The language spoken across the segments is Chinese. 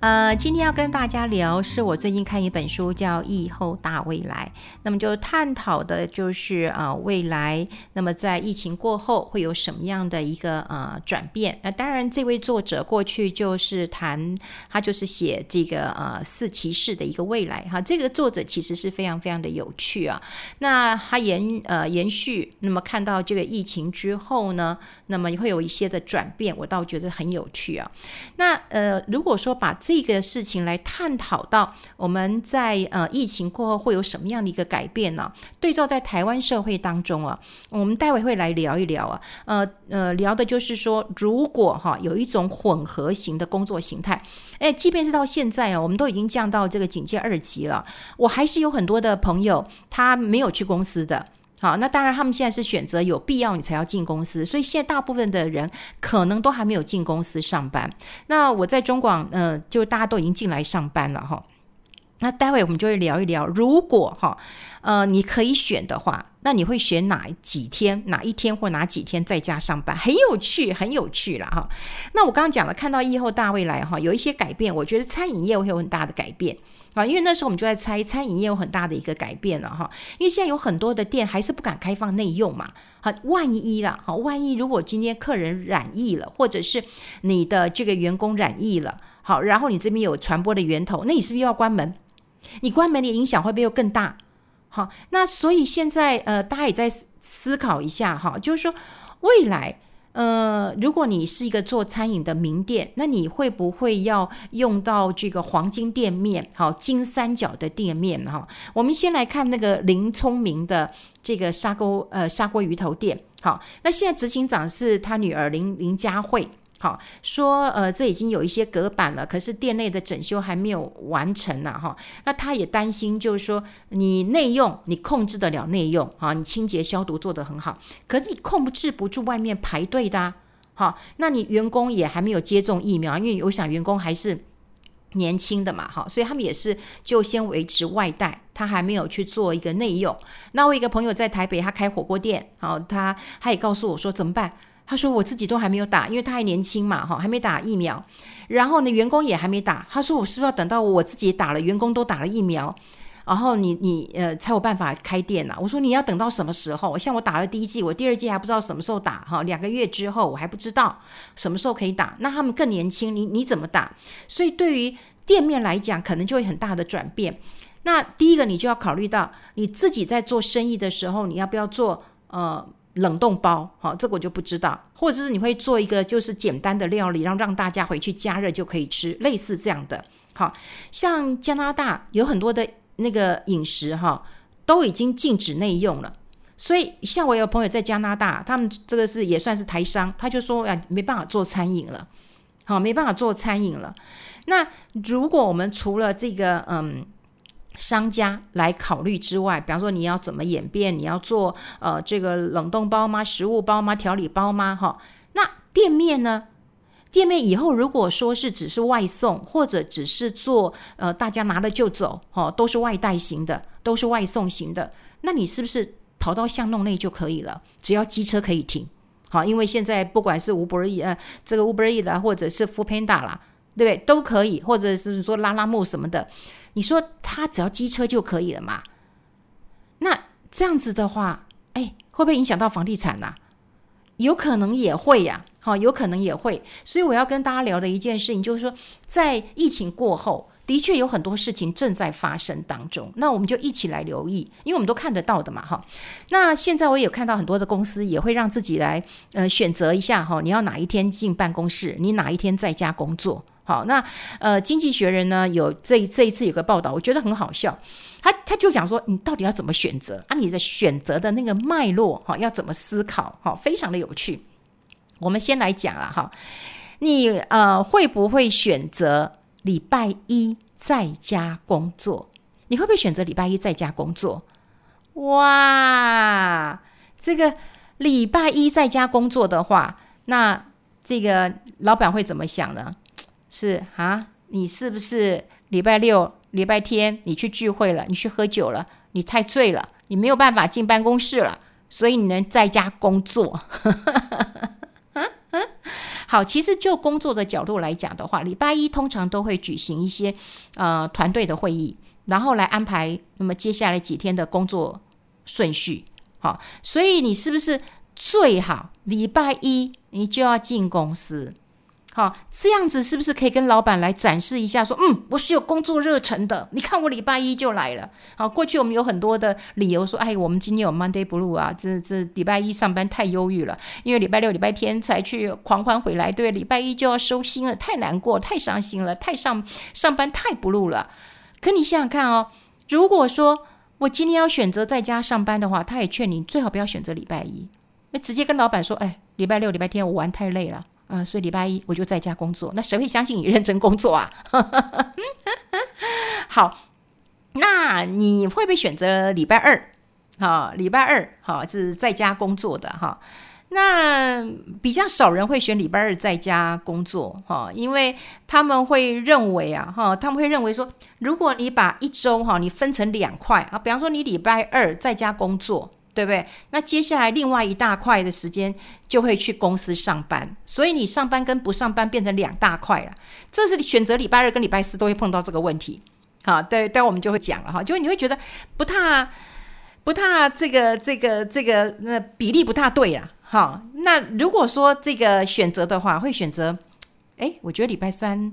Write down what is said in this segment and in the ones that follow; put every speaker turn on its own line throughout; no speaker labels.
呃，今天要跟大家聊，是我最近看一本书，叫《疫后大未来》。那么就探讨的就是呃未来，那么在疫情过后会有什么样的一个呃转变？那当然，这位作者过去就是谈，他就是写这个呃四骑士的一个未来哈。这个作者其实是非常非常的有趣啊。那他延呃延续，那么看到这个疫情之后呢，那么会有一些的转变，我倒觉得很有趣啊。那呃，如果说把这个事情来探讨到我们在呃疫情过后会有什么样的一个改变呢？对照在台湾社会当中啊，我们待会会来聊一聊啊，呃呃，聊的就是说，如果哈有一种混合型的工作形态，哎，即便是到现在啊，我们都已经降到这个警戒二级了，我还是有很多的朋友他没有去公司的。好，那当然，他们现在是选择有必要你才要进公司，所以现在大部分的人可能都还没有进公司上班。那我在中广，呃，就大家都已经进来上班了哈。那待会我们就会聊一聊，如果哈，呃，你可以选的话，那你会选哪几天、哪一天或哪几天在家上班？很有趣，很有趣了哈。那我刚刚讲了，看到疫后大未来哈，有一些改变，我觉得餐饮业会有很大的改变。啊，因为那时候我们就在猜餐饮业有很大的一个改变了哈，因为现在有很多的店还是不敢开放内用嘛，好，万一啦，好，万一如果今天客人染疫了，或者是你的这个员工染疫了，好，然后你这边有传播的源头，那你是不是又要关门？你关门的影响会不会又更大？好，那所以现在呃，大家也在思考一下哈，就是说未来。呃，如果你是一个做餐饮的名店，那你会不会要用到这个黄金店面？好，金三角的店面哈。我们先来看那个林聪明的这个砂锅呃砂锅鱼头店。好，那现在执行长是他女儿林林佳慧。好说，呃，这已经有一些隔板了，可是店内的整修还没有完成呢，哈。那他也担心，就是说你内用，你控制得了内用，哈，你清洁消毒做得很好，可是你控制不住外面排队的，啊，好，那你员工也还没有接种疫苗，因为我想员工还是年轻的嘛，哈，所以他们也是就先维持外带，他还没有去做一个内用。那我一个朋友在台北，他开火锅店，好，他他也告诉我说怎么办？他说：“我自己都还没有打，因为他还年轻嘛，哈，还没打疫苗。然后呢，员工也还没打。他说：‘我是不是要等到我自己打了，员工都打了疫苗，然后你你呃才有办法开店呢？’我说：‘你要等到什么时候？像我打了第一剂，我第二剂还不知道什么时候打，哈，两个月之后我还不知道什么时候可以打。那他们更年轻，你你怎么打？所以对于店面来讲，可能就会很大的转变。那第一个，你就要考虑到你自己在做生意的时候，你要不要做呃？”冷冻包，好，这个我就不知道，或者是你会做一个就是简单的料理，让让大家回去加热就可以吃，类似这样的。好，像加拿大有很多的那个饮食哈，都已经禁止内用了。所以像我有朋友在加拿大，他们这个是也算是台商，他就说啊，没办法做餐饮了，好，没办法做餐饮了。那如果我们除了这个嗯。商家来考虑之外，比方说你要怎么演变？你要做呃这个冷冻包吗？食物包吗？调理包吗？哈，那店面呢？店面以后如果说是只是外送，或者只是做呃大家拿了就走，哈，都是外带型的，都是外送型的，那你是不是跑到巷弄内就可以了？只要机车可以停，好，因为现在不管是 Uber E 呃这个 Uber E 的，或者是 f o o Panda 啦，对不对？都可以，或者是说拉拉木什么的。你说他只要机车就可以了嘛？那这样子的话，哎，会不会影响到房地产呐？有可能也会呀，好，有可能也会。所以我要跟大家聊的一件事情，就是说，在疫情过后，的确有很多事情正在发生当中。那我们就一起来留意，因为我们都看得到的嘛，哈。那现在我也有看到很多的公司也会让自己来，呃，选择一下哈，你要哪一天进办公室，你哪一天在家工作。好，那呃，《经济学人》呢有这这一次有个报道，我觉得很好笑。他他就讲说，你到底要怎么选择啊？你的选择的那个脉络哈，要怎么思考？哈，非常的有趣。我们先来讲了哈，你呃会不会选择礼拜一在家工作？你会不会选择礼拜一在家工作？哇，这个礼拜一在家工作的话，那这个老板会怎么想呢？是啊，你是不是礼拜六、礼拜天你去聚会了？你去喝酒了？你太醉了，你没有办法进办公室了，所以你能在家工作。好，其实就工作的角度来讲的话，礼拜一通常都会举行一些呃团队的会议，然后来安排那么接下来几天的工作顺序。好，所以你是不是最好礼拜一你就要进公司？好，这样子是不是可以跟老板来展示一下？说，嗯，我是有工作热忱的。你看我礼拜一就来了。好，过去我们有很多的理由说，哎，我们今天有 Monday Blue 啊，这这礼拜一上班太忧郁了，因为礼拜六、礼拜天才去狂欢回来，对，礼拜一就要收心了，太难过，太伤心了，太上上班太 Blue 了。可你想想看哦，如果说我今天要选择在家上班的话，他也劝你最好不要选择礼拜一，那直接跟老板说，哎，礼拜六、礼拜天我玩太累了。啊、所以礼拜一我就在家工作，那谁会相信你认真工作啊？好，那你会不会选择礼拜二？好，礼拜二好，就是在家工作的哈。那比较少人会选礼拜二在家工作哈，因为他们会认为啊哈，他们会认为说，如果你把一周哈你分成两块啊，比方说你礼拜二在家工作。对不对？那接下来另外一大块的时间就会去公司上班，所以你上班跟不上班变成两大块了。这是你选择礼拜二跟礼拜四都会碰到这个问题。好，待，待我们就会讲了哈，就你会觉得不太、不太这个、这个、这个那比例不太对啊。好，那如果说这个选择的话，会选择，哎，我觉得礼拜三。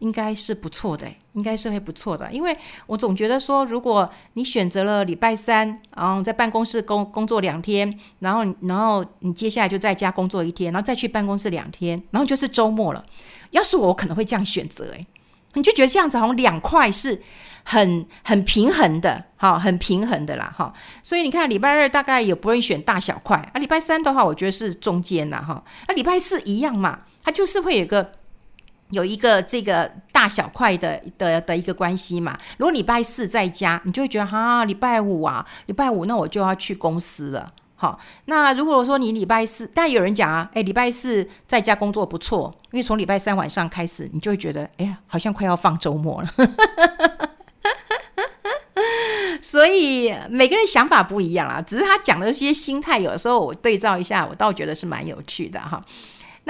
应该是不错的，应该是会不错的，因为我总觉得说，如果你选择了礼拜三，然后在办公室工工作两天，然后然后你接下来就在家工作一天，然后再去办公室两天，然后就是周末了。要是我，我可能会这样选择，诶，你就觉得这样子好像两块是很很平衡的，哈，很平衡的啦，哈。所以你看礼拜二大概也不会选大小块，啊，礼拜三的话，我觉得是中间呐，哈，啊，礼拜四一样嘛，它就是会有一个。有一个这个大小块的的的一个关系嘛。如果礼拜四在家，你就会觉得哈，礼拜五啊，礼拜五那我就要去公司了。好，那如果说你礼拜四，但有人讲啊，哎，礼拜四在家工作不错，因为从礼拜三晚上开始，你就会觉得，哎呀，好像快要放周末了。所以每个人想法不一样啊，只是他讲的这些心态，有的时候我对照一下，我倒觉得是蛮有趣的哈。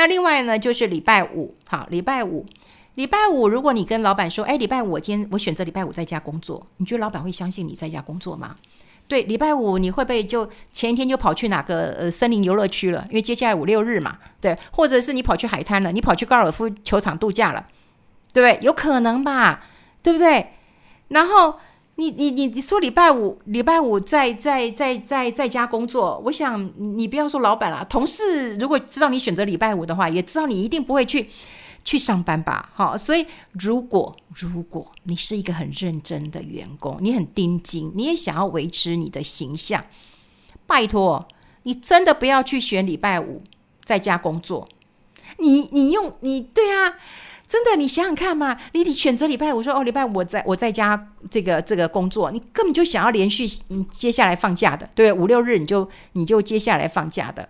那另外呢，就是礼拜五，好，礼拜五，礼拜五，如果你跟老板说，哎，礼拜五我今天我选择礼拜五在家工作，你觉得老板会相信你在家工作吗？对，礼拜五你会不会就前一天就跑去哪个呃森林游乐区了？因为接下来五六日嘛，对，或者是你跑去海滩了，你跑去高尔夫球场度假了，对不对？有可能吧，对不对？然后。你你你你说礼拜五礼拜五在在在在在家工作，我想你不要说老板了，同事如果知道你选择礼拜五的话，也知道你一定不会去去上班吧？好，所以如果如果你是一个很认真的员工，你很盯紧，你也想要维持你的形象，拜托你真的不要去选礼拜五在家工作，你你用你对啊。真的，你想想看嘛，你你选择礼拜五说哦，礼拜五我在我在家这个这个工作，你根本就想要连续嗯接下来放假的，对，五六日你就你就接下来放假的。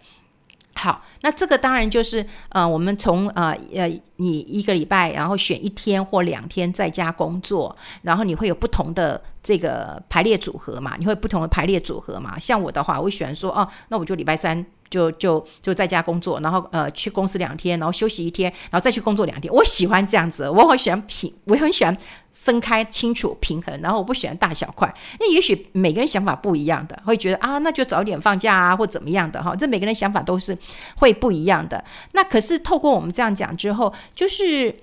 好，那这个当然就是呃，我们从呃呃你一个礼拜，然后选一天或两天在家工作，然后你会有不同的这个排列组合嘛，你会不同的排列组合嘛。像我的话，我会喜欢说哦，那我就礼拜三。就就就在家工作，然后呃去公司两天，然后休息一天，然后再去工作两天。我喜欢这样子，我很喜欢平，我很喜欢分开清楚平衡。然后我不喜欢大小块，那也许每个人想法不一样的，会觉得啊那就早点放假啊或怎么样的哈。这每个人想法都是会不一样的。那可是透过我们这样讲之后，就是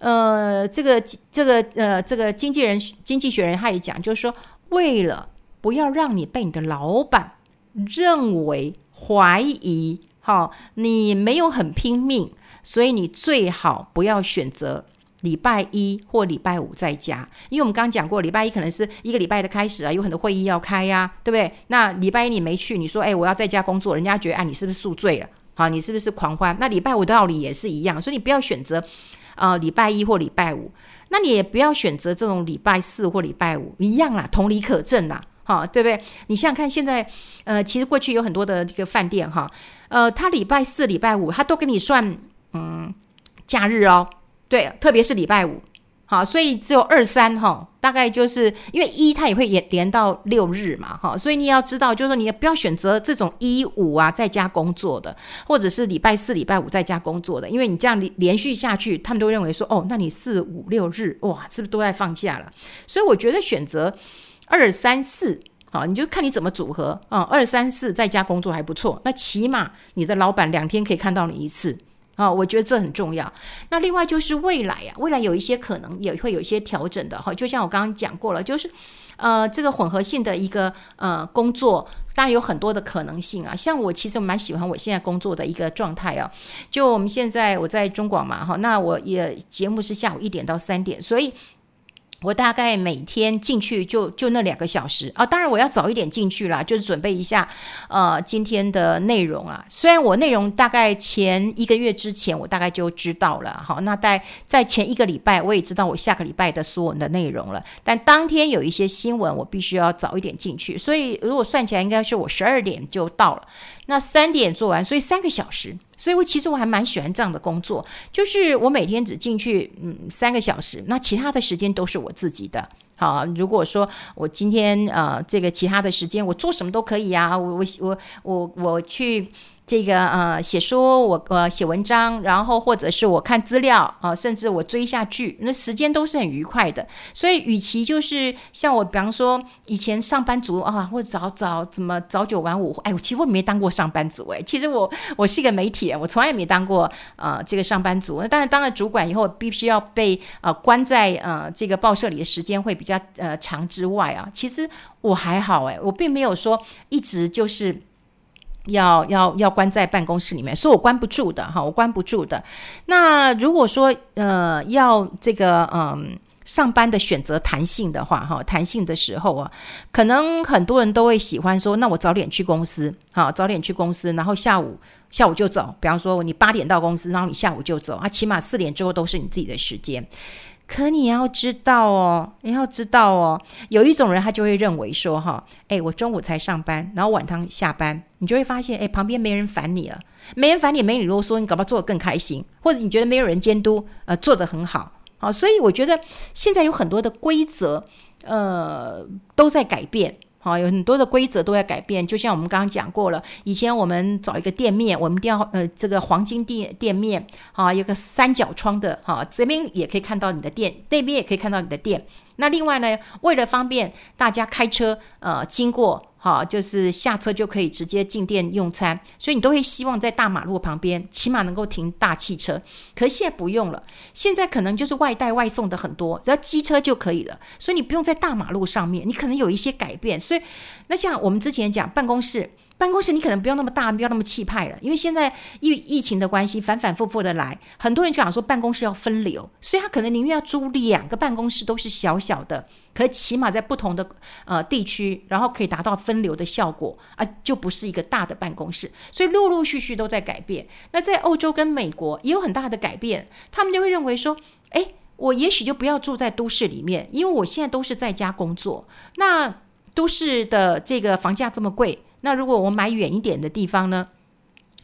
呃这个这个呃这个经纪人经济学人他也讲，就是说为了不要让你被你的老板认为。怀疑，好，你没有很拼命，所以你最好不要选择礼拜一或礼拜五在家，因为我们刚刚讲过，礼拜一可能是一个礼拜的开始啊，有很多会议要开呀，对不对？那礼拜一你没去，你说，哎，我要在家工作，人家觉得，哎，你是不是宿醉了？好，你是不是狂欢？那礼拜五的道理也是一样，所以你不要选择，呃，礼拜一或礼拜五，那你也不要选择这种礼拜四或礼拜五，一样啦，同理可证啦。好，对不对？你想想看，现在，呃，其实过去有很多的这个饭店，哈，呃，他礼拜四、礼拜五，他都给你算，嗯，假日哦，对，特别是礼拜五，好，所以只有二三哈，大概就是因为一它也会延连到六日嘛，哈，所以你要知道，就是说你也不要选择这种一五啊在家工作的，或者是礼拜四、礼拜五在家工作的，因为你这样连连续下去，他们都认为说，哦，那你四五六日哇，是不是都在放假了？所以我觉得选择二三四，好，你就看你怎么组合啊，二三四在家工作还不错，那起码你的老板两天可以看到你一次。啊、我觉得这很重要。那另外就是未来啊，未来有一些可能也会有一些调整的哈。就像我刚刚讲过了，就是呃，这个混合性的一个呃工作，当然有很多的可能性啊。像我其实蛮喜欢我现在工作的一个状态啊。就我们现在我在中广嘛哈，那我也节目是下午一点到三点，所以。我大概每天进去就就那两个小时啊，当然我要早一点进去啦，就是准备一下呃今天的内容啊。虽然我内容大概前一个月之前我大概就知道了，好，那在在前一个礼拜我也知道我下个礼拜的所有的内容了，但当天有一些新闻我必须要早一点进去，所以如果算起来应该是我十二点就到了。那三点做完，所以三个小时，所以我其实我还蛮喜欢这样的工作，就是我每天只进去嗯三个小时，那其他的时间都是我自己的。好，如果说我今天呃这个其他的时间我做什么都可以啊，我我我我我去。这个呃，写书，我呃写文章，然后或者是我看资料啊、甚至我追下剧，那时间都是很愉快的。所以，与其就是像我，比方说以前上班族啊，或早早怎么早九晚五，哎，我其实我没当过上班族哎，其实我我是一个媒体人，我从来没当过呃这个上班族。那当然，当了主管以后，必须要被呃关在呃这个报社里的时间会比较呃长之外啊，其实我还好哎，我并没有说一直就是。要要要关在办公室里面，所以我关不住的哈，我关不住的。那如果说呃要这个嗯、上班的选择弹性的话哈，弹性的时候啊，可能很多人都会喜欢说，那我早点去公司，好，早点去公司，然后下午下午就走。比方说你八点到公司，然后你下午就走啊，起码四点之后都是你自己的时间。可你要知道哦，你要知道哦，有一种人他就会认为说哈，哎，我中午才上班，然后晚上下班，你就会发现，哎，旁边没人烦你了，没人烦你，没你啰嗦，你搞不好做得更开心，或者你觉得没有人监督，呃，做得很好，好，所以我觉得现在有很多的规则，呃，都在改变。好，有很多的规则都在改变，就像我们刚刚讲过了，以前我们找一个店面，我们一定要呃这个黄金店店面，啊，有个三角窗的，哈，这边也可以看到你的店，那边也可以看到你的店。那另外呢，为了方便大家开车呃经过。好，就是下车就可以直接进店用餐，所以你都会希望在大马路旁边，起码能够停大汽车。可是现在不用了，现在可能就是外带外送的很多，只要机车就可以了，所以你不用在大马路上面，你可能有一些改变。所以，那像我们之前讲办公室。办公室你可能不要那么大，不要那么气派了，因为现在疫疫情的关系，反反复复的来，很多人就想说办公室要分流，所以他可能宁愿要租两个办公室，都是小小的，可起码在不同的呃地区，然后可以达到分流的效果啊，就不是一个大的办公室，所以陆陆续续都在改变。那在欧洲跟美国也有很大的改变，他们就会认为说，哎，我也许就不要住在都市里面，因为我现在都是在家工作，那都市的这个房价这么贵。那如果我买远一点的地方呢？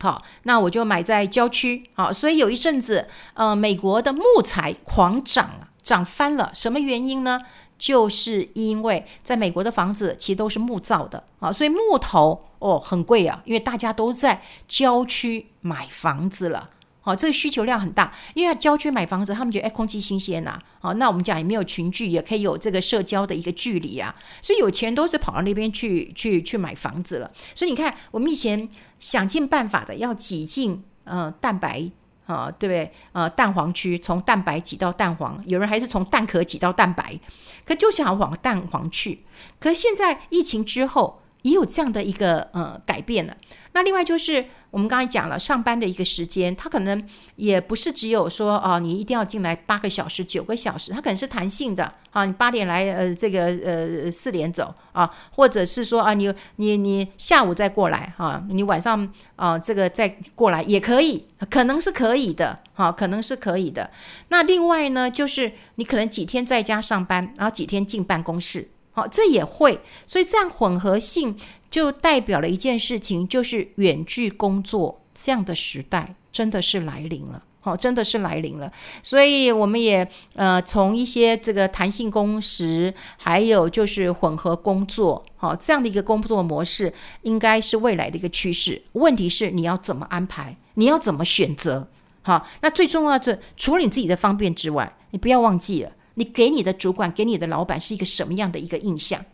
好，那我就买在郊区。好，所以有一阵子，呃，美国的木材狂涨啊，涨翻了。什么原因呢？就是因为在美国的房子其实都是木造的啊，所以木头哦很贵啊，因为大家都在郊区买房子了。好，这个需求量很大，因为郊区买房子，他们觉得哎，空气新鲜呐。好，那我们讲也没有群聚，也可以有这个社交的一个距离啊。所以有钱人都是跑到那边去去去买房子了。所以你看，我们以前想尽办法的要挤进呃蛋白啊，对不对？呃，蛋黄区从蛋白挤到蛋黄，有人还是从蛋壳挤到蛋白，可就想往蛋黄去。可现在疫情之后，也有这样的一个呃改变了。那另外就是我们刚才讲了，上班的一个时间，它可能也不是只有说啊，你一定要进来八个小时、九个小时，它可能是弹性的啊。你八点来，呃，这个呃四点走啊，或者是说啊，你你你下午再过来啊，你晚上啊这个再过来也可以，可能是可以的，哈，可能是可以的。那另外呢，就是你可能几天在家上班，然后几天进办公室。好，这也会，所以这样混合性就代表了一件事情，就是远距工作这样的时代真的是来临了。好，真的是来临了。所以我们也呃从一些这个弹性工时，还有就是混合工作，好，这样的一个工作模式，应该是未来的一个趋势。问题是你要怎么安排，你要怎么选择？好，那最重要的是，除了你自己的方便之外，你不要忘记了，你给你的主管、给你的老板是一个什么样的一个印象？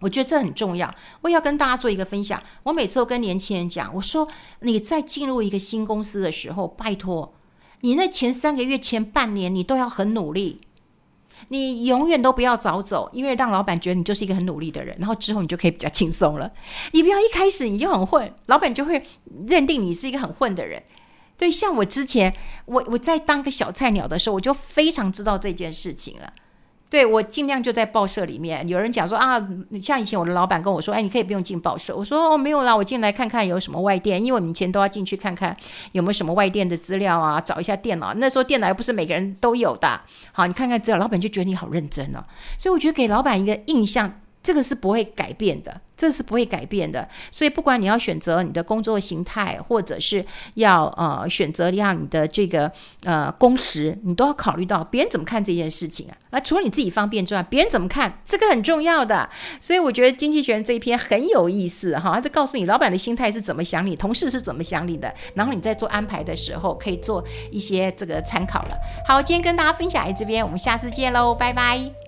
我觉得这很重要。我也要跟大家做一个分享。我每次都跟年轻人讲，我说你在进入一个新公司的时候，拜托你那前三个月、前半年，你都要很努力，你永远都不要早走，因为让老板觉得你就是一个很努力的人，然后之后你就可以比较轻松了。你不要一开始你就很混，老板就会认定你是一个很混的人。对，像我之前，我我在当个小菜鸟的时候，我就非常知道这件事情了。对，我尽量就在报社里面。有人讲说啊，像以前我的老板跟我说，哎，你可以不用进报社。我说哦，没有啦，我进来看看有什么外电，因为我们以前都要进去看看有没有什么外电的资料啊，找一下电脑。那时候电脑又不是每个人都有的。好，你看看资料，老板就觉得你好认真哦。所以我觉得给老板一个印象。这个是不会改变的，这是不会改变的。所以，不管你要选择你的工作形态，或者是要呃选择让你的这个呃工时，你都要考虑到别人怎么看这件事情啊。啊，除了你自己方便之外，别人怎么看，这个很重要的。所以，我觉得《经济学人》这一篇很有意思哈，他就告诉你老板的心态是怎么想你，同事是怎么想你的，然后你在做安排的时候可以做一些这个参考了。好，今天跟大家分享在这边，我们下次见喽，拜拜。